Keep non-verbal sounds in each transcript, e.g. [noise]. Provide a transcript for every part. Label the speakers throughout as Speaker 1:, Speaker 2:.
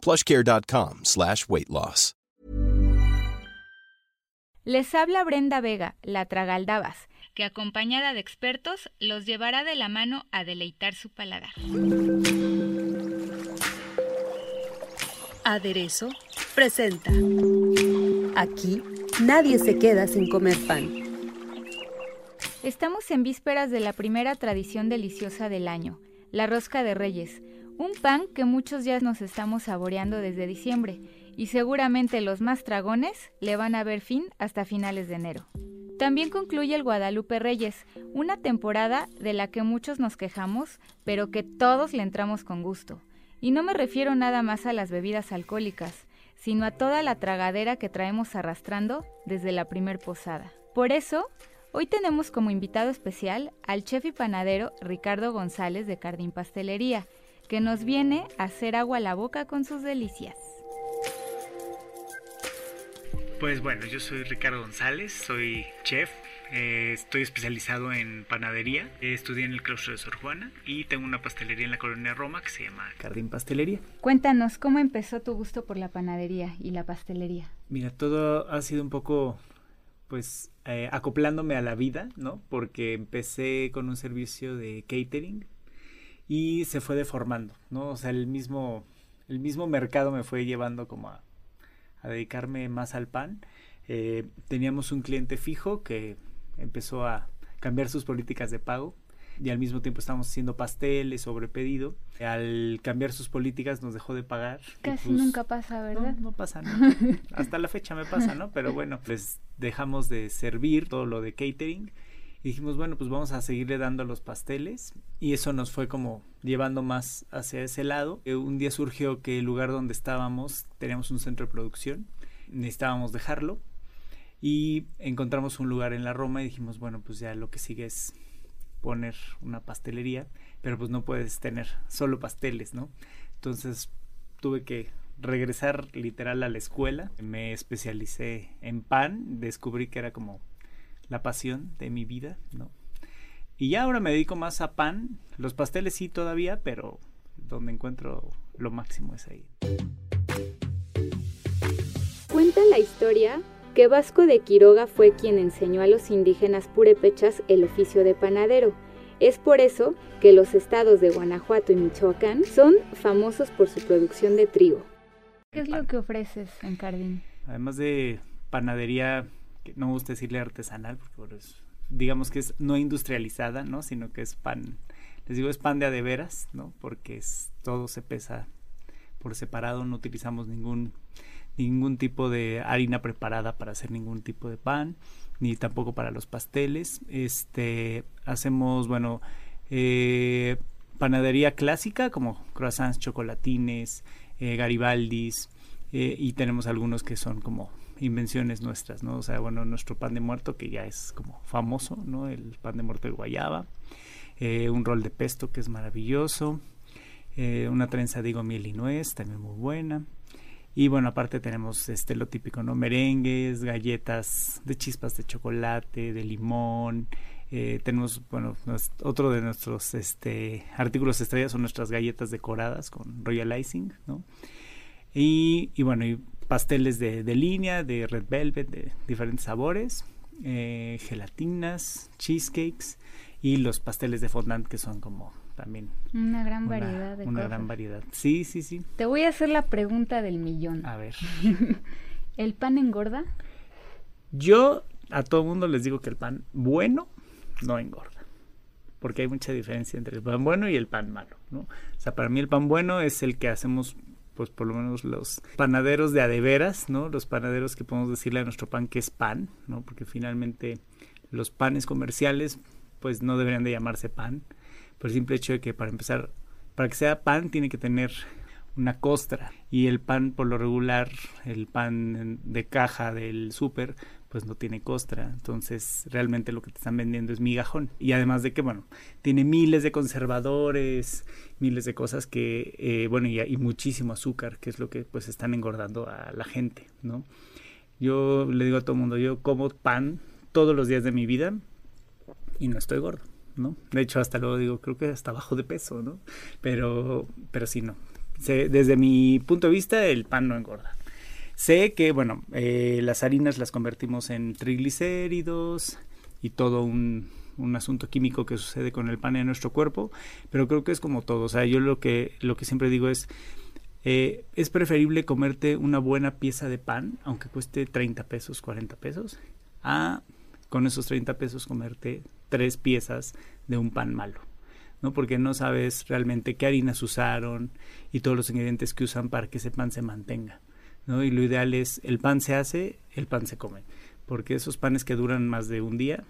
Speaker 1: plushcare.com slash weight loss.
Speaker 2: Les habla Brenda Vega, la Tragaldabas, que acompañada de expertos los llevará de la mano a deleitar su paladar.
Speaker 3: Aderezo presenta. Aquí nadie se queda sin comer pan.
Speaker 2: Estamos en vísperas de la primera tradición deliciosa del año, la rosca de reyes, un pan que muchos ya nos estamos saboreando desde diciembre y seguramente los más tragones le van a ver fin hasta finales de enero. También concluye el Guadalupe Reyes, una temporada de la que muchos nos quejamos, pero que todos le entramos con gusto. Y no me refiero nada más a las bebidas alcohólicas, sino a toda la tragadera que traemos arrastrando desde la primer posada. Por eso, hoy tenemos como invitado especial al chef y panadero Ricardo González de Cardín Pastelería, que nos viene a hacer agua a la boca con sus delicias.
Speaker 4: Pues bueno, yo soy Ricardo González, soy chef, eh, estoy especializado en panadería, estudié en el claustro de Sor Juana y tengo una pastelería en la colonia Roma que se llama Cardín Pastelería.
Speaker 2: Cuéntanos, ¿cómo empezó tu gusto por la panadería y la pastelería?
Speaker 4: Mira, todo ha sido un poco, pues, eh, acoplándome a la vida, ¿no? Porque empecé con un servicio de catering y se fue deformando, ¿no? O sea, el mismo, el mismo mercado me fue llevando como a a dedicarme más al pan. Eh, teníamos un cliente fijo que empezó a cambiar sus políticas de pago y al mismo tiempo estábamos haciendo pasteles sobre pedido. Al cambiar sus políticas nos dejó de pagar.
Speaker 2: Casi pues, nunca pasa, ¿verdad?
Speaker 4: No, no pasa, [laughs] ¿no? Hasta la fecha me pasa, ¿no? Pero bueno, pues dejamos de servir todo lo de catering y dijimos, bueno, pues vamos a seguirle dando los pasteles y eso nos fue como llevando más hacia ese lado. Eh, un día surgió que el lugar donde estábamos, teníamos un centro de producción, necesitábamos dejarlo y encontramos un lugar en la Roma y dijimos, bueno, pues ya lo que sigue es poner una pastelería, pero pues no puedes tener solo pasteles, ¿no? Entonces tuve que regresar literal a la escuela, me especialicé en pan, descubrí que era como la pasión de mi vida, ¿no? Y ya ahora me dedico más a pan, los pasteles sí todavía, pero donde encuentro lo máximo es ahí.
Speaker 2: Cuenta la historia que Vasco de Quiroga fue quien enseñó a los indígenas purépechas el oficio de panadero. Es por eso que los estados de Guanajuato y Michoacán son famosos por su producción de trigo. ¿Qué es lo que ofreces en Cardín?
Speaker 4: Además de panadería, que no gusta decirle artesanal, porque digamos que es no industrializada, ¿no? Sino que es pan, les digo, es pan de a de veras, ¿no? Porque es, todo se pesa por separado, no utilizamos ningún, ningún tipo de harina preparada para hacer ningún tipo de pan, ni tampoco para los pasteles. Este, hacemos, bueno, eh, panadería clásica como croissants, chocolatines, eh, garibaldis, eh, y tenemos algunos que son como invenciones nuestras, ¿no? O sea, bueno, nuestro pan de muerto que ya es como famoso, ¿no? El pan de muerto de guayaba, eh, un rol de pesto que es maravilloso, eh, una trenza digo miel y nuez, también muy buena. Y bueno, aparte tenemos este lo típico, ¿no? Merengues, galletas de chispas de chocolate, de limón. Eh, tenemos, bueno, otro de nuestros este, artículos estrellas son nuestras galletas decoradas con royal icing, ¿no? Y, y bueno, y pasteles de, línea, de red velvet, de diferentes sabores, eh, gelatinas, cheesecakes y los pasteles de fondant que son como también
Speaker 2: una gran variedad de
Speaker 4: una gran variedad. Sí, sí, sí.
Speaker 2: Te voy a hacer la pregunta del millón.
Speaker 4: A ver. [laughs]
Speaker 2: ¿El pan engorda?
Speaker 4: Yo a todo mundo les digo que el pan bueno no engorda. Porque hay mucha diferencia entre el pan bueno y el pan malo, ¿no? O sea, para mí el pan bueno es el que hacemos pues por lo menos los panaderos de adeveras, ¿no? Los panaderos que podemos decirle a nuestro pan que es pan, ¿no? Porque finalmente los panes comerciales pues no deberían de llamarse pan, por el simple hecho de que para empezar, para que sea pan tiene que tener una costra y el pan por lo regular, el pan de caja del súper, pues no tiene costra, entonces realmente lo que te están vendiendo es migajón y además de que bueno, tiene miles de conservadores, miles de cosas que, eh, bueno, y, muchísimo azúcar, que es lo que pues están engordando a la gente, ¿no? Yo le digo a todo el mundo, yo como pan todos los días de mi vida y no estoy gordo. ¿no? De hecho, hasta luego digo, creo que hasta bajo de peso, ¿no? Pero, pero sí, no. desde mi punto de vista, el pan no engorda. Sé que, bueno, eh, las harinas las convertimos en triglicéridos y todo un, un, asunto químico que sucede con el pan en nuestro cuerpo, pero creo que es como todo. O sea, yo lo que, lo que siempre digo es, eh, es preferible comerte una buena pieza de pan, aunque cueste 30 pesos, 40 pesos, a con esos 30 pesos comerte tres piezas de un pan malo, ¿no? Porque no sabes realmente qué harinas usaron y todos los ingredientes que usan para que ese pan se mantenga, ¿no? Y lo ideal es el pan se hace, el pan se come, porque esos panes que duran más de un día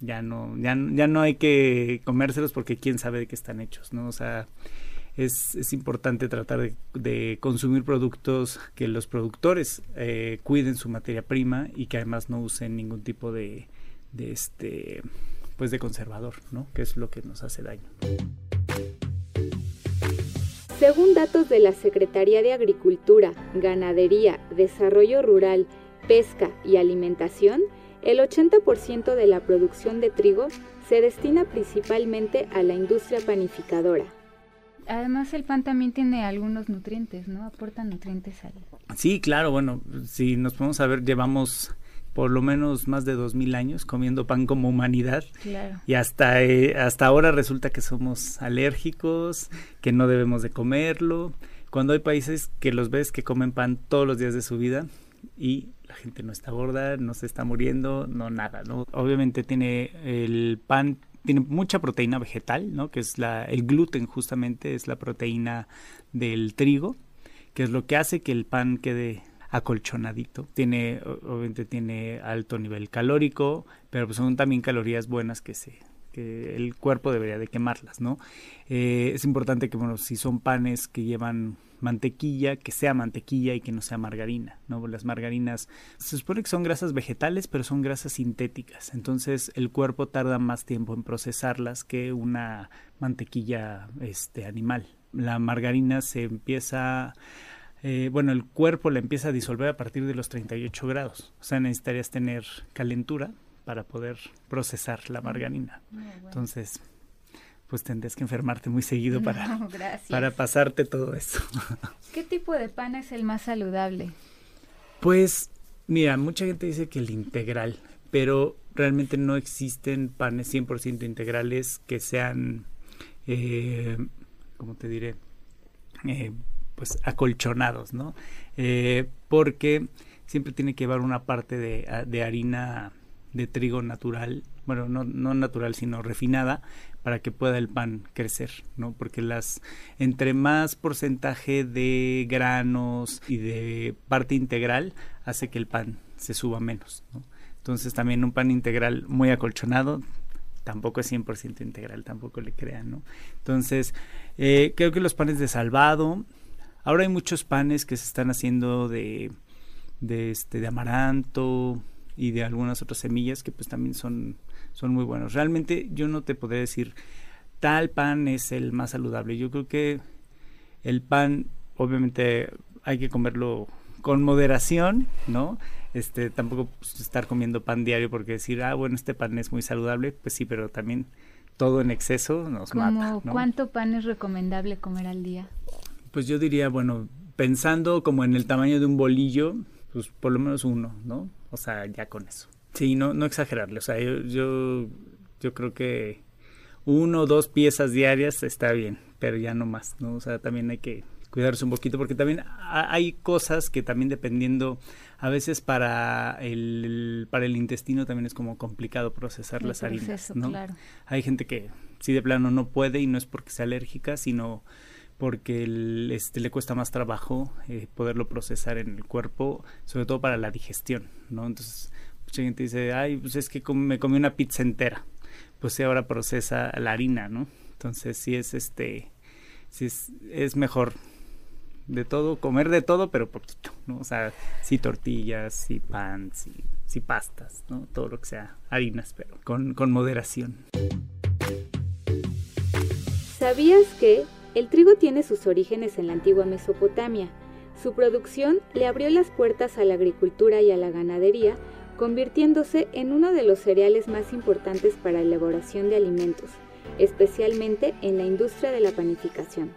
Speaker 4: ya no ya, ya no hay que comérselos porque quién sabe de qué están hechos, ¿no? O sea, es, es importante tratar de, consumir productos que los productores eh, cuiden su materia prima y que además no usen ningún tipo de, de este pues de conservador, ¿no? Que es lo que nos hace daño.
Speaker 2: Según datos de la Secretaría de Agricultura, Ganadería, Desarrollo Rural, Pesca y Alimentación, el 80% de la producción de trigo se destina principalmente a la industria panificadora. Además el pan también tiene algunos nutrientes, ¿no? Aporta nutrientes al...
Speaker 4: Sí, claro, bueno, si nos podemos a ver, llevamos por lo menos más de dos mil años comiendo pan como humanidad.
Speaker 2: Claro.
Speaker 4: Y hasta, eh, hasta ahora resulta que somos alérgicos, que no debemos de comerlo. Cuando hay países que los ves que comen pan todos los días de su vida y la gente no está gorda, no se está muriendo, no nada, ¿no? Obviamente tiene el pan tiene mucha proteína vegetal, ¿no? Que es la el gluten justamente es la proteína del trigo, que es lo que hace que el pan quede acolchonadito. Tiene, obviamente tiene alto nivel calórico, pero pues son también calorías buenas que se que el cuerpo debería de quemarlas, ¿no? Eh, es importante que, bueno, si son panes que llevan mantequilla, que sea mantequilla y que no sea margarina, ¿no? Las margarinas se supone que son grasas vegetales, pero son grasas sintéticas, entonces el cuerpo tarda más tiempo en procesarlas que una mantequilla este animal. La margarina se empieza eh, bueno, el cuerpo la empieza a disolver a partir de los 38 grados. O sea, necesitarías tener calentura para poder procesar la margarina. Entonces, pues tendrías que enfermarte muy seguido [laughs] para, para pasarte todo eso. [laughs]
Speaker 2: ¿Qué tipo de pan es el más saludable?
Speaker 4: Pues, mira, mucha gente dice que el integral, pero realmente no existen panes 100% integrales que sean, eh, ¿cómo te diré? Eh, pues acolchonados, ¿no? Eh, porque siempre tiene que llevar una parte de, de harina de trigo natural, bueno, no, no, natural, sino refinada, para que pueda el pan crecer, ¿no? Porque las, entre más porcentaje de granos y de parte integral, hace que el pan se suba menos, ¿no? Entonces también un pan integral muy acolchonado tampoco es 100% integral, tampoco le crean, ¿no? Entonces, eh, creo que los panes de salvado, Ahora hay muchos panes que se están haciendo de, de, este, de amaranto y de algunas otras semillas que pues también son, son muy buenos. Realmente yo no te podría decir tal pan es el más saludable. Yo creo que el pan obviamente hay que comerlo con moderación, ¿no? Este, tampoco pues, estar comiendo pan diario porque decir, ah, bueno, este pan es muy saludable, pues sí, pero también todo en exceso nos mata.
Speaker 2: ¿Cuánto pan es recomendable comer al día?
Speaker 4: Pues yo diría, bueno, pensando como en el tamaño de un bolillo, pues por lo menos uno, ¿no? O sea, ya con eso. Sí, no, no exagerarle. O sea, yo, yo, yo creo que uno o dos piezas diarias está bien, pero ya no más, ¿no? O sea, también hay que cuidarse un poquito porque también hay cosas que también dependiendo a veces para el, para el intestino también es como complicado procesar las harinas, ¿no? Claro. Hay gente que sí de plano no puede y no es porque sea alérgica, sino porque este, le cuesta más trabajo eh, poderlo procesar en el cuerpo, sobre todo para la digestión, ¿no? Entonces, mucha gente dice, ay, pues es que me comí una pizza entera, pues sí, ahora procesa la harina, ¿no? Entonces, sí es, este, sí es, es mejor de todo, comer de todo, pero poquito, ¿no? O sea, sí tortillas, sí pan, sí, sí pastas, ¿no? Todo lo que sea harinas, pero con, con moderación.
Speaker 2: ¿Sabías que el trigo tiene sus orígenes en la antigua Mesopotamia? Su producción le abrió las puertas a la agricultura y a la ganadería, convirtiéndose en uno de los cereales más importantes para la elaboración de alimentos, especialmente en la industria de la panificación.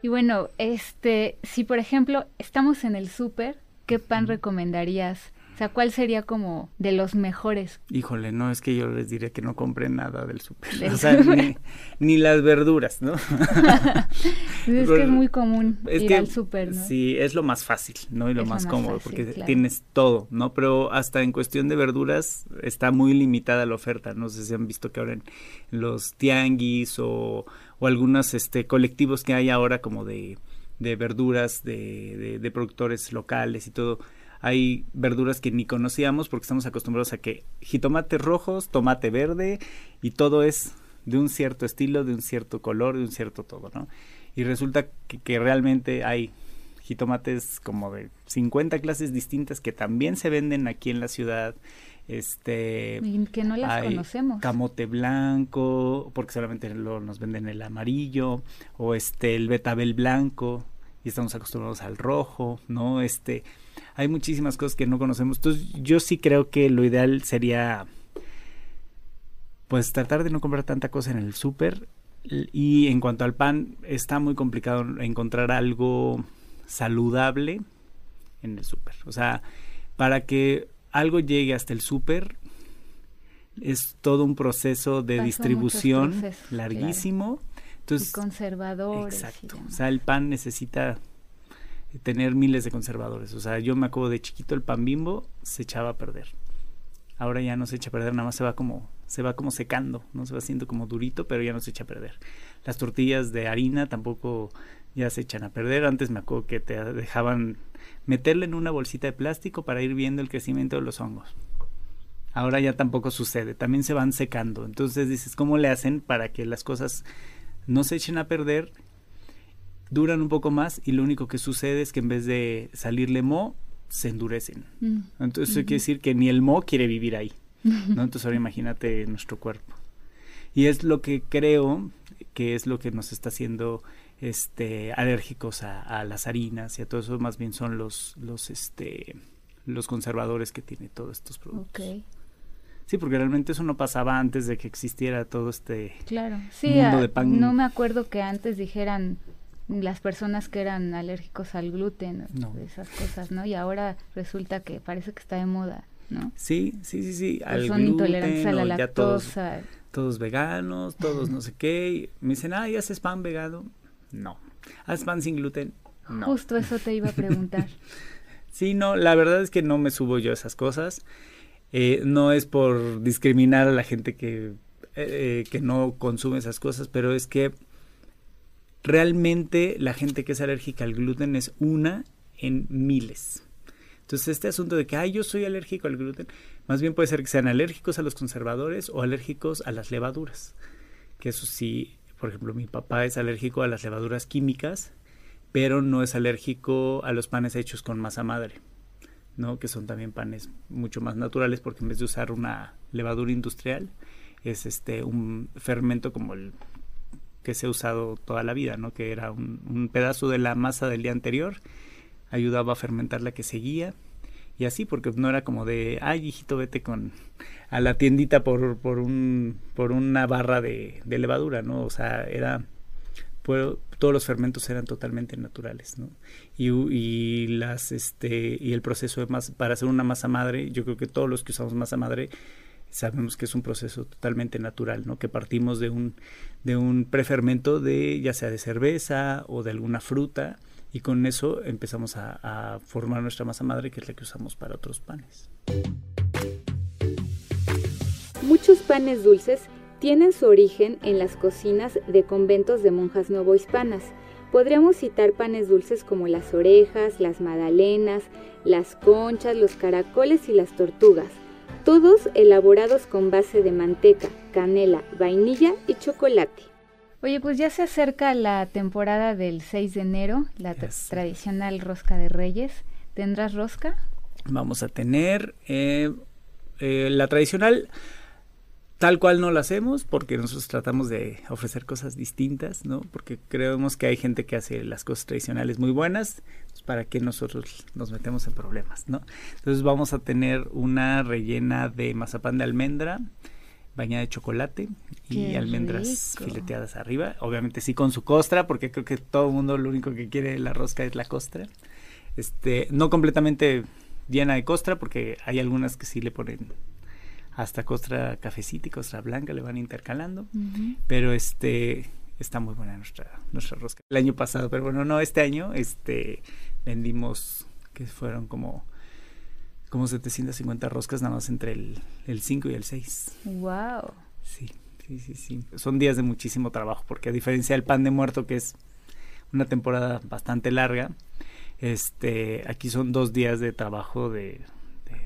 Speaker 2: Y bueno, este, si por ejemplo estamos en el súper, ¿qué pan recomendarías o sea, ¿cuál sería como de los mejores?
Speaker 4: Híjole, no, es que yo les diría que no compren nada del súper. [laughs] O sea, ni, las verduras, ¿no? [laughs]
Speaker 2: es que es muy común [laughs] ir al súper, ¿no?
Speaker 4: Sí, es lo más fácil, ¿no? Y lo más, cómodo, porque tienes todo, ¿no? Pero hasta en cuestión de verduras está muy limitada la oferta. No sé si han visto que ahora en los tianguis o, o algunos este, colectivos que hay ahora como de, de verduras, de, de productores locales y todo hay verduras que ni conocíamos porque estamos acostumbrados a que jitomates rojos, tomate verde y todo es de un cierto estilo, de un cierto color, de un cierto todo, ¿no? Y resulta que, realmente hay jitomates como de 50 clases distintas que también se venden aquí en la ciudad. Este
Speaker 2: que no las conocemos.
Speaker 4: Camote blanco, porque solamente lo, nos venden el amarillo o este el betabel blanco y estamos acostumbrados al rojo, ¿no? Este hay muchísimas cosas que no conocemos. Entonces, yo sí creo que lo ideal sería pues tratar de no comprar tanta cosa en el súper. Y en cuanto al pan, está muy complicado encontrar algo saludable en el súper. O sea, para que algo llegue hasta el súper, es todo un proceso de distribución larguísimo.
Speaker 2: Entonces, y conservadores.
Speaker 4: Exacto. O sea, el pan necesita tener miles de conservadores. O sea, yo me acuerdo de chiquito el pan bimbo se echaba a perder. Ahora ya no se echa a perder, nada más se va como se va como secando, no se va haciendo como durito, pero ya no se echa a perder. Las tortillas de harina tampoco ya se echan a perder. Antes me acuerdo que te dejaban meterle en una bolsita de plástico para ir viendo el crecimiento de los hongos. Ahora ya tampoco sucede, también se van secando. Entonces dices, ¿cómo le hacen para que las cosas no se echen a perder duran un poco más y lo único que sucede es que en vez de salirle mo, se endurecen. Mm. Entonces eso quiere decir que ni el mo quiere vivir ahí. ¿no? Entonces ahora [laughs] imagínate nuestro cuerpo. Y es lo que creo que es lo que nos está haciendo este alérgicos a, las harinas y a todo eso más bien son los los este los conservadores que tiene todos estos productos. Sí, porque realmente eso no pasaba antes de que existiera todo este
Speaker 2: claro. mundo de pan. No me acuerdo que antes dijeran las personas que eran alérgicos al gluten, esas cosas, ¿no? Y ahora resulta que parece que está de moda, ¿no?
Speaker 4: Sí, sí, sí, sí.
Speaker 2: Al son intolerantes a la lactosa.
Speaker 4: Todos, veganos, todos no sé qué. me dicen, ah, ¿y haces pan vegano? No. ¿Haces pan sin gluten? No.
Speaker 2: Justo eso te iba a preguntar. [laughs]
Speaker 4: sí, no, la verdad es que no me subo yo a esas cosas. Eh, no es por discriminar a la gente que, eh, que no consume esas cosas, pero es que realmente la gente que es alérgica al gluten es una en miles. Entonces, este asunto de que, ay, yo soy alérgico al gluten, más bien puede ser que sean alérgicos a los conservadores o alérgicos a las levaduras. Que eso sí, por ejemplo, mi papá es alérgico a las levaduras químicas, pero no es alérgico a los panes hechos con masa madre, ¿no? Que son también panes mucho más naturales porque en vez de usar una levadura industrial, es este un fermento como el que se ha usado toda la vida, ¿no? Que era un, pedazo de la masa del día anterior, ayudaba a fermentar la que seguía y así porque no era como de ay hijito vete con a la tiendita por, por un por una barra de, levadura no o sea era todos los fermentos eran totalmente naturales y, las este y el proceso de más para hacer una masa madre yo creo que todos los que usamos masa madre sabemos que es un proceso totalmente natural. Que partimos de un, prefermento de ya sea de cerveza o de alguna fruta y con eso empezamos a formar nuestra masa madre que es la que usamos para otros panes.
Speaker 2: Muchos panes dulces tienen su origen en las cocinas de conventos de monjas novohispanas. Podríamos citar panes dulces como las orejas, las magdalenas, las conchas, los caracoles y las tortugas todos elaborados con base de manteca, canela, vainilla y chocolate. Oye, pues ya se acerca la temporada del 6 de enero, la tradicional rosca de reyes. ¿Tendrás rosca?
Speaker 4: Vamos a tener eh, eh, la tradicional tal cual no la hacemos porque nosotros tratamos de ofrecer cosas distintas, ¿no? Porque creemos que hay gente que hace las cosas tradicionales muy buenas, pues para que nosotros nos metemos en problemas, ¿no? Entonces vamos a tener una rellena de mazapán de almendra, bañada de chocolate y almendras fileteadas arriba, obviamente sí con su costra, porque creo que todo el mundo lo único que quiere de la rosca es la costra. Este, no completamente llena de costra porque hay algunas que sí le ponen hasta costra cafecita y costra blanca le van intercalando. Pero este está muy buena nuestra, nuestra rosca. El año pasado, pero bueno, no, este año este vendimos que fueron como como 750 roscas nada más entre el, el 5 y el 6.
Speaker 2: Wow.
Speaker 4: Sí, sí, sí, sí. Son días de muchísimo trabajo porque a diferencia del pan de muerto que es una temporada bastante larga, este aquí son dos días de trabajo de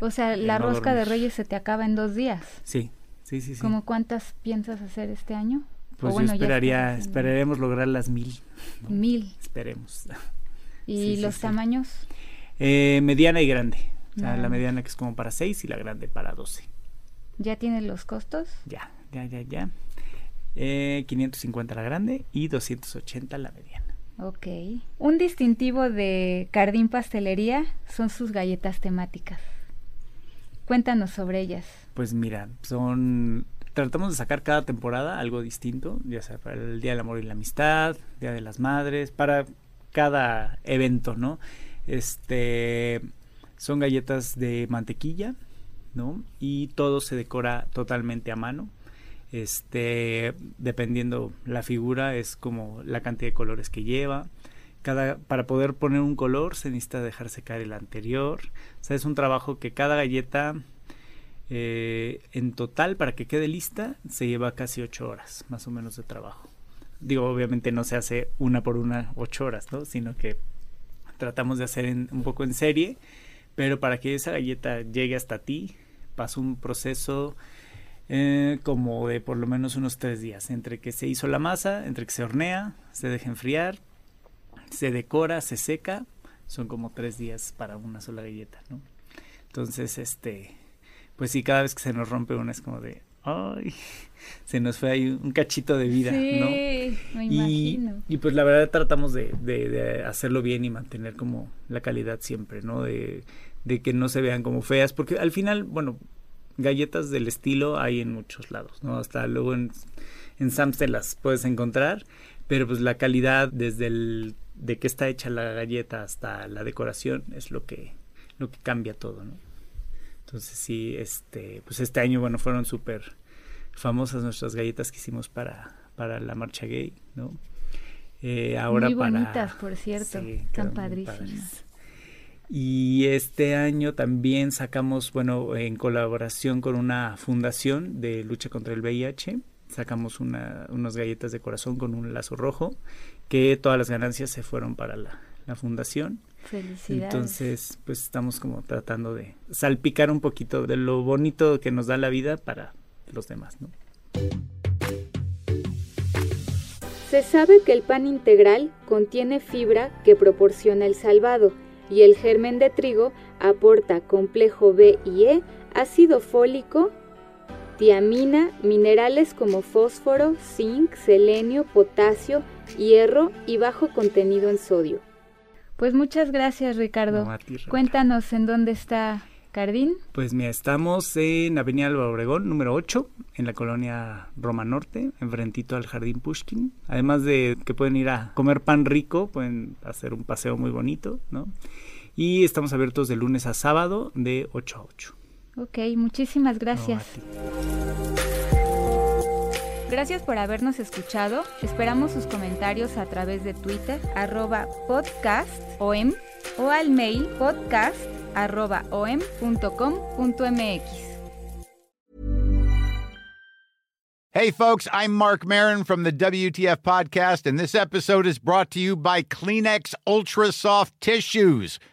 Speaker 2: o sea, la rosca de Reyes se te acaba en dos días.
Speaker 4: Sí, sí, sí. sí.
Speaker 2: ¿Cómo cuántas piensas hacer este año?
Speaker 4: Pues yo esperaría, esperaremos lograr las mil.
Speaker 2: Mil.
Speaker 4: Esperemos. [laughs]
Speaker 2: ¿Y los tamaños?
Speaker 4: Eh, mediana y grande. O sea, la mediana que es como para seis y la grande para doce.
Speaker 2: ¿Ya tienes los costos?
Speaker 4: Ya, ya, ya, ya. Eh, 550 la grande y 280 la mediana.
Speaker 2: Ok. Un distintivo de Cardín Pastelería son sus galletas temáticas. Cuéntanos sobre ellas.
Speaker 4: Pues mira, son tratamos de sacar cada temporada algo distinto, ya sea para el Día del Amor y la Amistad, Día de las Madres, para cada evento, ¿no? Este son galletas de mantequilla, ¿no? Y todo se decora totalmente a mano. Este, dependiendo la figura es como la cantidad de colores que lleva. Para poder poner un color se necesita dejar secar el anterior. O sea, es un trabajo que cada galleta eh, en total para que quede lista se lleva casi ocho horas más o menos de trabajo. Digo, obviamente no se hace una por una ocho horas, ¿no? Sino que tratamos de hacer un poco en serie, pero para que esa galleta llegue hasta ti pasa un proceso eh, como de por lo menos unos tres días, entre que se hizo la masa, entre que se hornea, se deja enfriar, se decora, se seca, son como tres días para una sola galleta, ¿no? Entonces, este, pues sí, cada vez que se nos rompe una es como de, ay, [laughs] se nos fue ahí un cachito de vida,
Speaker 2: sí,
Speaker 4: ¿no?
Speaker 2: Me
Speaker 4: imagino. Y, pues la verdad tratamos de, de, hacerlo bien y mantener como la calidad siempre, ¿no? De, de que no se vean como feas, porque al final, bueno, galletas del estilo hay en muchos lados, ¿no? Hasta luego en, en Sam's te las puedes encontrar, pero pues la calidad desde el de qué está hecha la galleta hasta la decoración es lo que lo que cambia todo, ¿no? Entonces sí, este, pues este año, bueno, fueron súper famosas nuestras galletas que hicimos para, para la marcha gay, ¿no?
Speaker 2: Eh, ahora Muy bonitas, por cierto, están padrísimas.
Speaker 4: Y este año también sacamos, bueno, en colaboración con una fundación de lucha contra el VIH, sacamos una, unas galletas de corazón con un lazo rojo, que todas las ganancias se fueron para la, la fundación.
Speaker 2: Felicidades.
Speaker 4: Entonces, pues estamos como tratando de salpicar un poquito de lo bonito que nos da la vida para los demás, ¿no?
Speaker 2: Se sabe que el pan integral contiene fibra que proporciona el salvado y el germen de trigo aporta complejo B y E, ácido fólico, tiamina, minerales como fósforo, zinc, selenio, potasio, hierro y bajo contenido en sodio. Pues muchas gracias Ricardo. Cuéntanos en dónde está Cardín.
Speaker 4: Pues mira, estamos en Avenida Álvaro Obregón, número 8, en la colonia Roma Norte, enfrentito al Jardín Pushkin. Además de que pueden ir a comer pan rico, pueden hacer un paseo muy bonito, ¿no? Y estamos abiertos de lunes a sábado de 8 a 8.
Speaker 2: Ok, muchísimas gracias. Gracias por habernos escuchado. Esperamos sus comentarios a través de Twitter, arroba podcastom o al mail podcast arroba om.com.mx.
Speaker 5: Hey folks, I'm Mark Marin from the WTF podcast and this episode is brought to you by Kleenex Ultra Soft Tissues